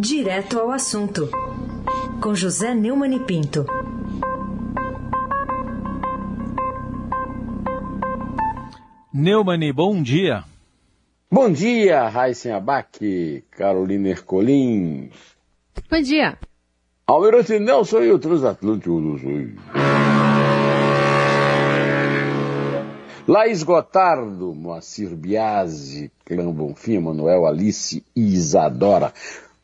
Direto ao assunto, com José Neumann e Pinto. Neumann, bom dia. Bom dia, Raíssen Abac, Carolina Ercolim. Bom dia. Almirante Nelson e o Transatlântico do Sul. Laís Gotardo, Moacir Biasi, Clã Bonfim, Manuel Alice e Isadora.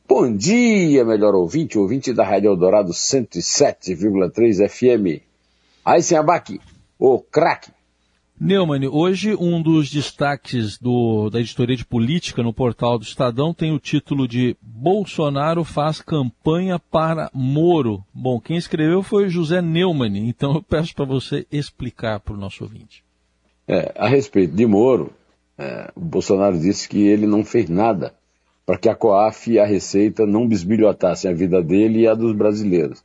Bom dia, melhor ouvinte, ouvinte da Rádio Eldorado 107,3 FM. Aí sem abaque, o craque. Neumann, hoje um dos destaques do, da editoria de política no portal do Estadão tem o título de Bolsonaro faz campanha para Moro. Bom, quem escreveu foi José Neumann, então eu peço para você explicar para o nosso ouvinte. É, a respeito de Moro, é, o Bolsonaro disse que ele não fez nada para que a COAF e a Receita não bisbilhotassem a vida dele e a dos brasileiros.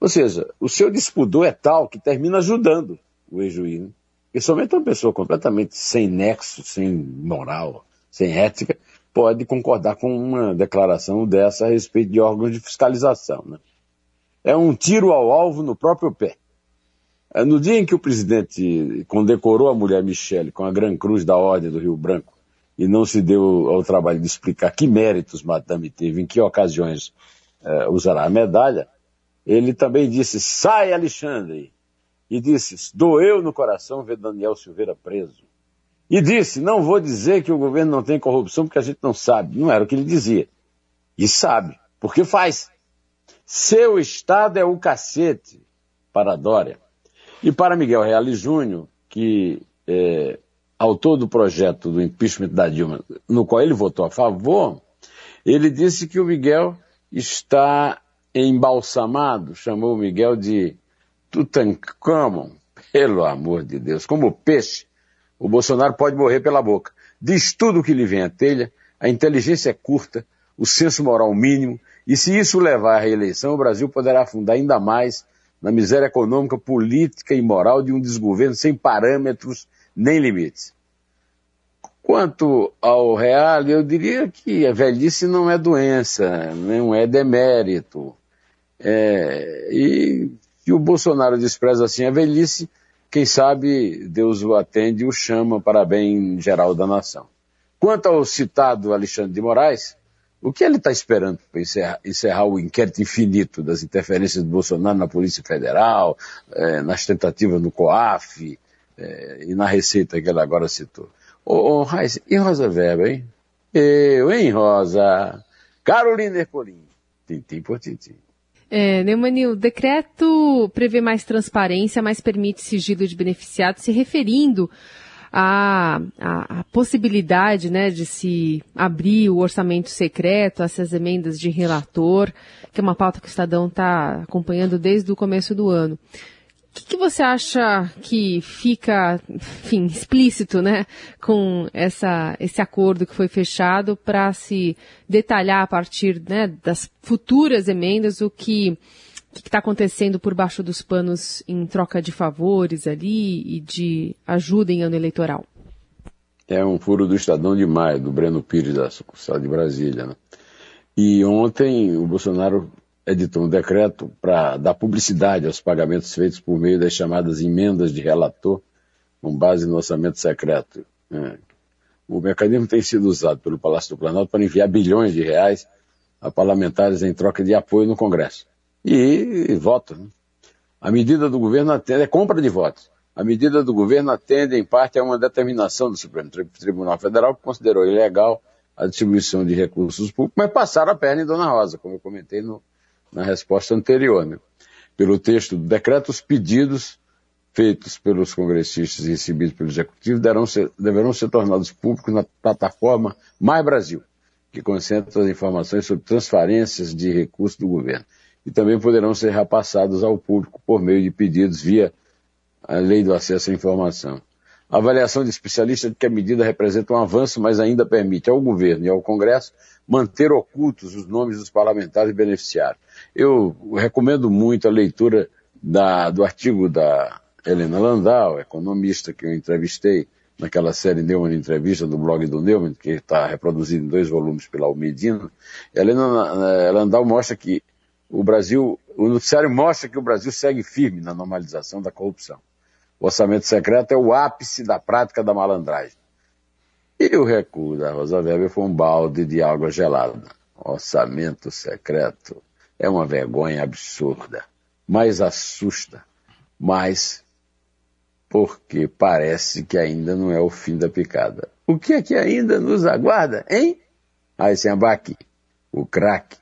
Ou seja, o seu despudor é tal que termina ajudando o ex-juiz. Né? E somente uma pessoa completamente sem nexo, sem moral, sem ética, pode concordar com uma declaração dessa a respeito de órgãos de fiscalização. Né? É um tiro ao alvo no próprio pé. É, no dia em que o presidente condecorou a mulher Michele com a Gran Cruz da Ordem do Rio Branco e não se deu ao trabalho de explicar que méritos Madame teve, em que ocasiões é, usará a medalha, ele também disse, sai Alexandre! E disse, doeu no coração ver Daniel Silveira preso. E disse, não vou dizer que o governo não tem corrupção porque a gente não sabe. Não era o que ele dizia. E sabe, porque faz. Seu Estado é o cacete para Dória. E para Miguel Reale Júnior, que é autor do projeto do impeachment da Dilma, no qual ele votou a favor, ele disse que o Miguel está embalsamado, chamou o Miguel de Tutankhamon, pelo amor de Deus, como peixe. O Bolsonaro pode morrer pela boca. Diz tudo o que lhe vem à telha, a inteligência é curta, o senso moral mínimo, e se isso levar à reeleição, o Brasil poderá afundar ainda mais na miséria econômica, política e moral de um desgoverno sem parâmetros nem limites. Quanto ao real, eu diria que a velhice não é doença, não é demérito. É, e se o Bolsonaro despreza assim a velhice, quem sabe Deus o atende e o chama para bem geral da nação. Quanto ao citado Alexandre de Moraes, o que ele está esperando para encerrar, encerrar, o inquérito infinito das interferências do Bolsonaro na Polícia Federal, é, nas tentativas no COAF é, e na Receita que ele agora citou? Ô, ô Raiz, e Rosa Weber, hein? Eu, hein, Rosa? Carolina Ercolim. Tintim por tintim. É, Neumani, o decreto prevê mais transparência, mas permite sigilo de beneficiados, se referindo a, a, a, possibilidade né, de se abrir o orçamento secreto, essas emendas de relator, que é uma pauta que o Estadão está acompanhando desde o começo do ano. Que, que, você acha que fica, enfim, explícito, né, com essa, esse acordo que foi fechado para se detalhar a partir né, das futuras emendas o que o que está acontecendo por baixo dos panos em troca de favores ali e de ajuda em ano eleitoral? É um furo do Estadão de Maio, do Breno Pires, da sucursal de Brasília. Né? E ontem o Bolsonaro editou um decreto para dar publicidade aos pagamentos feitos por meio das chamadas emendas de relator, com base no orçamento secreto. Né? O mecanismo tem sido usado pelo Palácio do Planalto para enviar bilhões de reais a parlamentares em troca de apoio no Congresso e, voto. Né? A medida do governo atende, é compra de votos. A medida do governo atende, em parte, a uma determinação do Supremo Tribunal Federal que considerou ilegal a distribuição de recursos públicos, mas passaram a perna em Dona Rosa, como eu comentei no, na resposta anterior. Né? Pelo texto do decreto, os pedidos feitos pelos congressistas e recebidos pelo Executivo deverão ser, deverão ser tornados públicos na plataforma Mais Brasil, que concentra as informações sobre transferências de recursos do governo e também poderão ser repassados ao público por meio de pedidos via a lei do acesso à informação. A avaliação de especialistas de que a medida representa um avanço, mas ainda permite ao governo e ao Congresso manter ocultos os nomes dos parlamentares beneficiários. Eu recomendo muito a leitura da, do artigo da Helena Landau, economista que eu entrevistei naquela série Neumann Entrevista do blog do Neumann, que está reproduzido em dois volumes pela Almedina, Helena Landau mostra que o Brasil, o noticiário mostra que o Brasil segue firme na normalização da corrupção. O orçamento secreto é o ápice da prática da malandragem. E o recuo da Rosa Weber foi um balde de água gelada. Orçamento secreto é uma vergonha absurda, mas assusta, mas porque parece que ainda não é o fim da picada. O que é que ainda nos aguarda, hein? Eisenbach, o craque.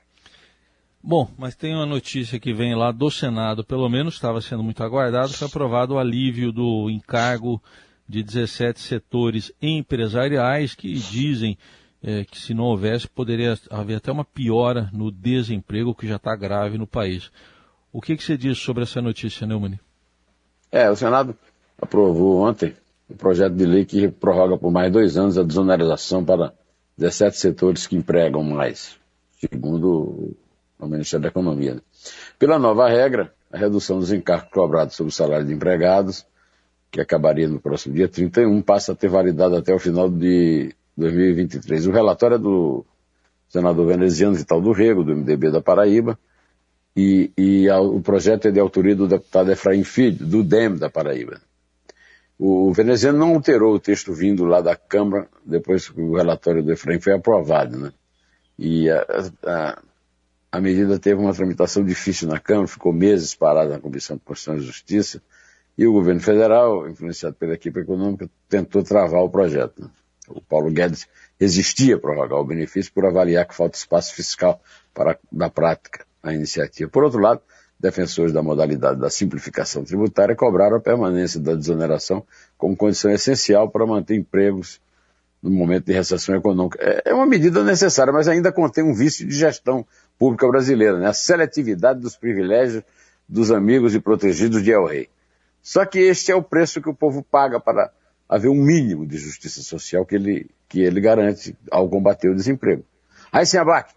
Bom, mas tem uma notícia que vem lá do Senado, pelo menos estava sendo muito aguardado, foi aprovado o alívio do encargo de 17 setores empresariais que dizem é, que se não houvesse poderia haver até uma piora no desemprego que já está grave no país. O que, que você diz sobre essa notícia, Neumann? É, o Senado aprovou ontem o projeto de lei que prorroga por mais dois anos a desoneração para 17 setores que empregam mais, segundo o Ministério da Economia. Né? Pela nova regra, a redução dos encargos cobrados sobre o salário de empregados, que acabaria no próximo dia 31, passa a ter validade até o final de 2023. O relatório é do senador veneziano Vital do Rego, do MDB da Paraíba, e, e a, o projeto é de autoria do deputado Efraim Filho, do DEM da Paraíba. O veneziano não alterou o texto vindo lá da Câmara, depois que o relatório do Efraim foi aprovado, né? E a, a, a medida teve uma tramitação difícil na Câmara, ficou meses parada na Comissão de Constituição e Justiça, e o governo federal, influenciado pela equipe econômica, tentou travar o projeto. Né? O Paulo Guedes resistia a prorrogar o benefício por avaliar que falta espaço fiscal para dar prática à iniciativa. Por outro lado, defensores da modalidade da simplificação tributária cobraram a permanência da desoneração como condição essencial para manter empregos no momento de recessão econômica. É, é uma medida necessária, mas ainda contém um vício de gestão pública brasileira, né? a seletividade dos privilégios dos amigos e protegidos de El Rei. Só que este é o preço que o povo paga para haver um mínimo de justiça social que ele, que ele garante ao combater o desemprego. Aí se abaque.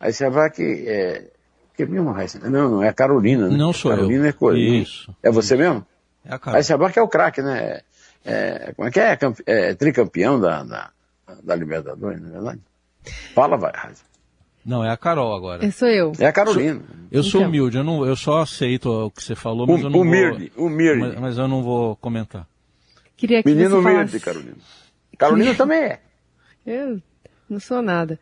Aí se abaque é, que mesmo, Não, não, é a Carolina, né? Não sou Carolina eu. é coisa. Isso. É você isso. mesmo? É a Carolina. Aí Sabá que é o craque, né? É, como é que é? É, é tricampeão da, da, da, Libertadores, não é verdade? Fala, vai, Não, é a Carol agora. É, sou eu. É a Carolina. Eu sou então. humilde, eu, não, eu só aceito o que você falou, mas um, eu não humilde, vou... Humilde, mas, mas, eu não vou comentar. Queria que Menino você humilde, falasse... Carolina. Carolina também é. Eu não sou nada.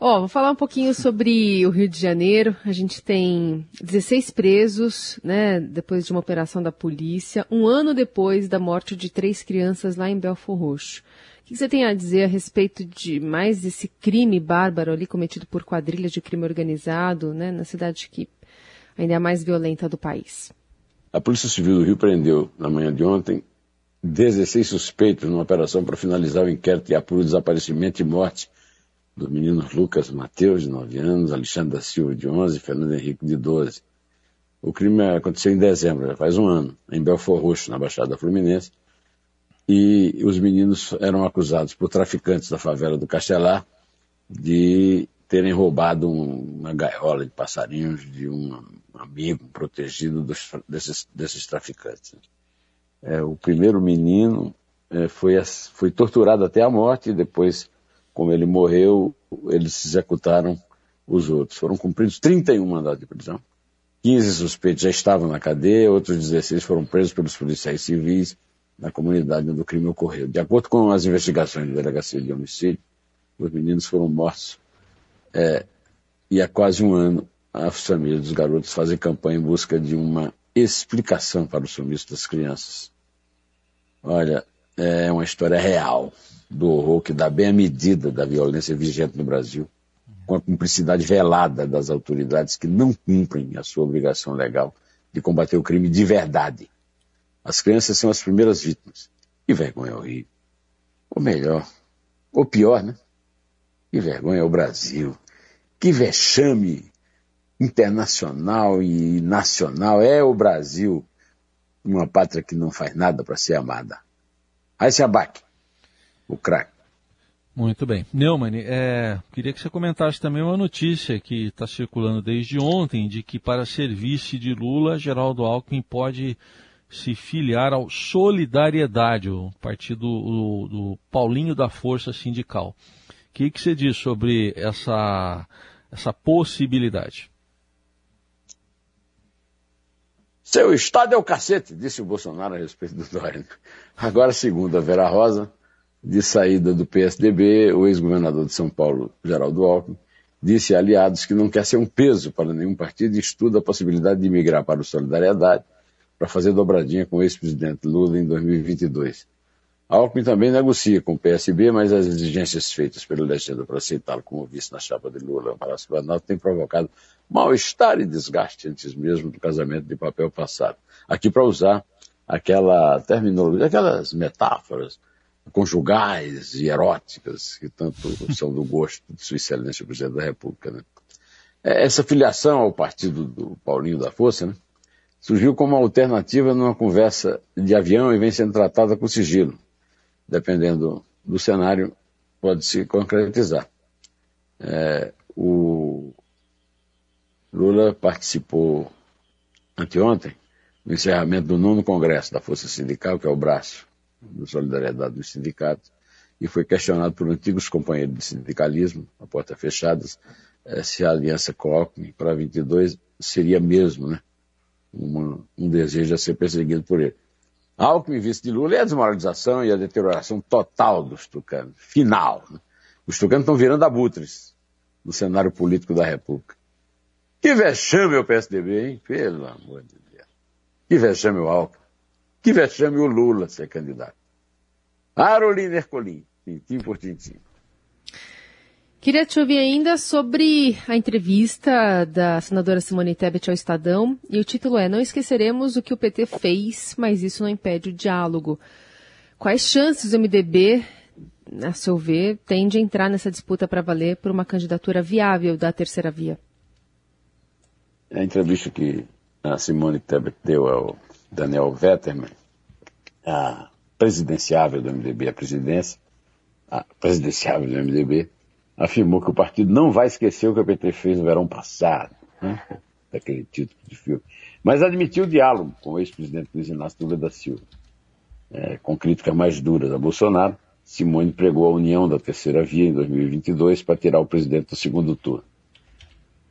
Ó, oh, vou falar um pouquinho sobre o Rio de Janeiro. A gente tem 16 presos, né, depois de uma operação da polícia, um ano depois da morte de três crianças lá em Belfor Roxo. O que você tem a dizer a respeito de mais esse crime bárbaro ali cometido por quadrilhas de crime organizado, né, na cidade que ainda é a mais violenta do país? A Polícia Civil do Rio prendeu, na manhã de ontem, 16 suspeitos numa operação para finalizar o inquérito e apuro desaparecimento e morte dos meninos Lucas Mateus, de 9 anos, Alexandre da Silva, de 11, Fernando Henrique, de 12. O crime aconteceu em dezembro, já faz um ano, em Belfor Roxo, na Baixada Fluminense, e os meninos eram acusados por traficantes da favela do Castelar de terem roubado uma gaiola de passarinhos de um amigo protegido dos, desses, desses traficantes. É, o primeiro menino é, foi, foi torturado até a morte e depois como ele morreu, eles executaram os outros. Foram cumpridos 31 mandados de prisão. 15 suspeitos já estavam na cadeia, outros 16 foram presos pelos policiais civis na comunidade onde o crime ocorreu. De acordo com as investigações da Delegacia de Homicídio, os meninos foram mortos é, e há quase um ano as famílias dos garotos fazem campanha em busca de uma explicação para o sumiço das crianças. Olha, é uma história real do horror que dá bem a medida da violência vigente no Brasil, com a cumplicidade velada das autoridades que não cumprem a sua obrigação legal de combater o crime de verdade. As crianças são as primeiras vítimas. Que vergonha horrível. Ou melhor, ou pior, né? Que vergonha é o Brasil. Que vexame internacional e nacional é o Brasil, uma pátria que não faz nada para ser amada. Aí se abaque o craque. Muito bem. Neumann, é, queria que você comentasse também uma notícia que está circulando desde ontem, de que para ser vice de Lula, Geraldo Alckmin pode se filiar ao Solidariedade, o partido do, do Paulinho da Força Sindical. O que, que você diz sobre essa, essa possibilidade? Seu Estado é o cacete, disse o Bolsonaro a respeito do Dória. Agora, segundo a Vera Rosa, de saída do PSDB, o ex-governador de São Paulo, Geraldo Alckmin, disse a aliados que não quer ser um peso para nenhum partido e estuda a possibilidade de migrar para o Solidariedade para fazer dobradinha com o ex-presidente Lula em 2022. Alckmin também negocia com o PSB, mas as exigências feitas pelo legenda para aceitá-lo como vice na chapa de Lula no Palácio Planalto têm provocado mal-estar e desgaste antes mesmo do casamento de papel passado. Aqui para usar aquela terminologia, aquelas metáforas conjugais e eróticas que tanto são do gosto de Sua Excelência o Presidente da República. Né? É, essa filiação ao partido do Paulinho da Força né, surgiu como alternativa numa conversa de avião e vem sendo tratada com sigilo dependendo do cenário, pode se concretizar. É, o Lula participou anteontem no encerramento do nono congresso da Força Sindical, que é o braço da solidariedade dos sindicatos, e foi questionado por antigos companheiros de sindicalismo, a porta fechada, é, se a aliança Cockney para 22 seria mesmo né, uma, um desejo a ser perseguido por ele. Alckmin, vice de Lula, é a desmoralização e a deterioração total dos tucanos. Final. Né? Os tucanos estão virando abutres no cenário político da República. Que vexame o PSDB, hein? Pelo amor de Deus. Que vexame o Alckmin. Que vexame o Lula ser candidato. Arolina Ercolim, tintim por tintim. Queria te ouvir ainda sobre a entrevista da senadora Simone Tebet ao Estadão. E o título é Não esqueceremos o que o PT fez, mas isso não impede o diálogo. Quais chances o MDB, a seu ver, tem de entrar nessa disputa para valer por uma candidatura viável da terceira via? A entrevista que a Simone Tebet deu ao Daniel Vetterman, a presidenciável do MDB, a presidência, a presidenciável do MDB, afirmou que o partido não vai esquecer o que o PT fez no verão passado, né? daquele título de filme, mas admitiu o diálogo com o ex-presidente Luiz Inácio Lula da Silva. É, com críticas mais duras a Bolsonaro, Simone pregou a união da terceira via em 2022 para tirar o presidente do segundo turno.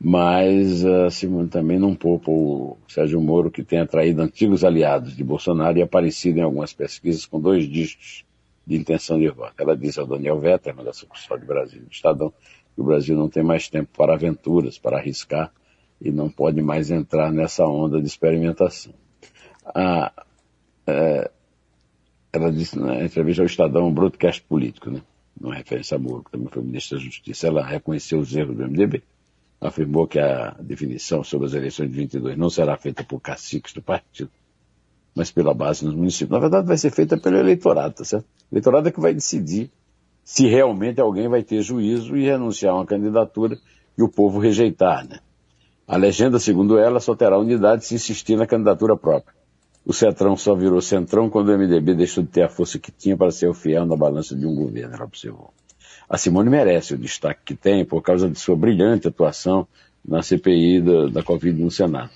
Mas a Simone também não poupa o Sérgio Moro, que tem atraído antigos aliados de Bolsonaro e aparecido em algumas pesquisas com dois dígitos de intenção de voto. Ela disse ao Daniel Vetterman, da sucursal de Brasil do Estadão, que o Brasil não tem mais tempo para aventuras, para arriscar, e não pode mais entrar nessa onda de experimentação. Ah, é, ela disse na entrevista ao Estadão, um broadcast político, né? Não referência a Moro, que também foi ministro da Justiça, ela reconheceu os erros do MDB, afirmou que a definição sobre as eleições de 22 não será feita por caciques do partido, mas pela base nos municípios. Na verdade, vai ser feita pelo eleitorado, tá certo? O eleitorado é que vai decidir se realmente alguém vai ter juízo e renunciar a uma candidatura e o povo rejeitar, né? A legenda, segundo ela, só terá unidade se insistir na candidatura própria. O Centrão só virou Centrão quando o MDB deixou de ter a força que tinha para ser o fiel na balança de um governo, ela observou. A Simone merece o destaque que tem por causa de sua brilhante atuação na CPI da, da Covid no Senado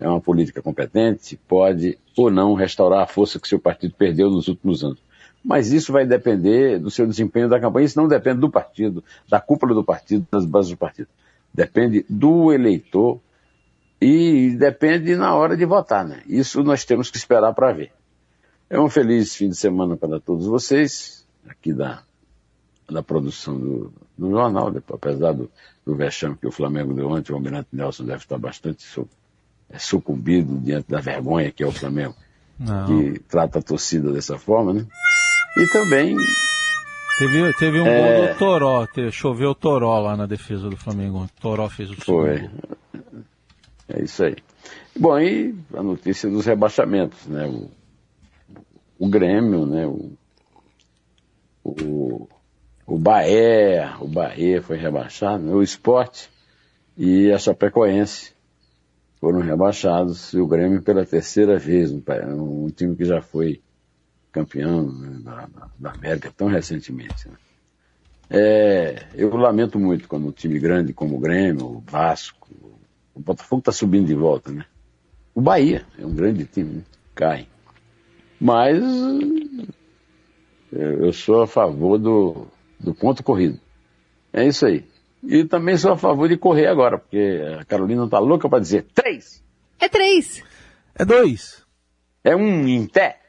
é uma política competente, pode ou não restaurar a força que seu partido perdeu nos últimos anos. Mas isso vai depender do seu desempenho da campanha. Isso não depende do partido, da cúpula do partido, das bases do partido. Depende do eleitor e depende na hora de votar, né? Isso nós temos que esperar para ver. É um feliz fim de semana para todos vocês, aqui da, da produção do, do jornal, apesar do, do vexame que o Flamengo deu ontem, o Almirante Nelson deve estar bastante é sucumbido diante da vergonha que é o Flamengo, Não. que trata a torcida dessa forma, né? E também. Teve, teve um é... gol do Toró, choveu o Toró lá na defesa do Flamengo. O Toró fez o Foi. Segundo. É isso aí. Bom, e a notícia dos rebaixamentos, né? O, o Grêmio, né? O, o, o Bahia, o Bahia foi rebaixado, o Esporte e a Chapecoense foram rebaixados e o Grêmio pela terceira vez, um, time que já foi campeão né, da, da, América tão recentemente. Né? É, eu lamento muito quando um time grande como o Grêmio, o Vasco, o Botafogo está subindo de volta, né? O Bahia é um grande time, né? cai. Mas eu sou a favor do, do ponto corrido. É isso aí. E também sou a favor de correr agora, porque a Carolina tá louca para dizer três. É três. É dois. É um em pé.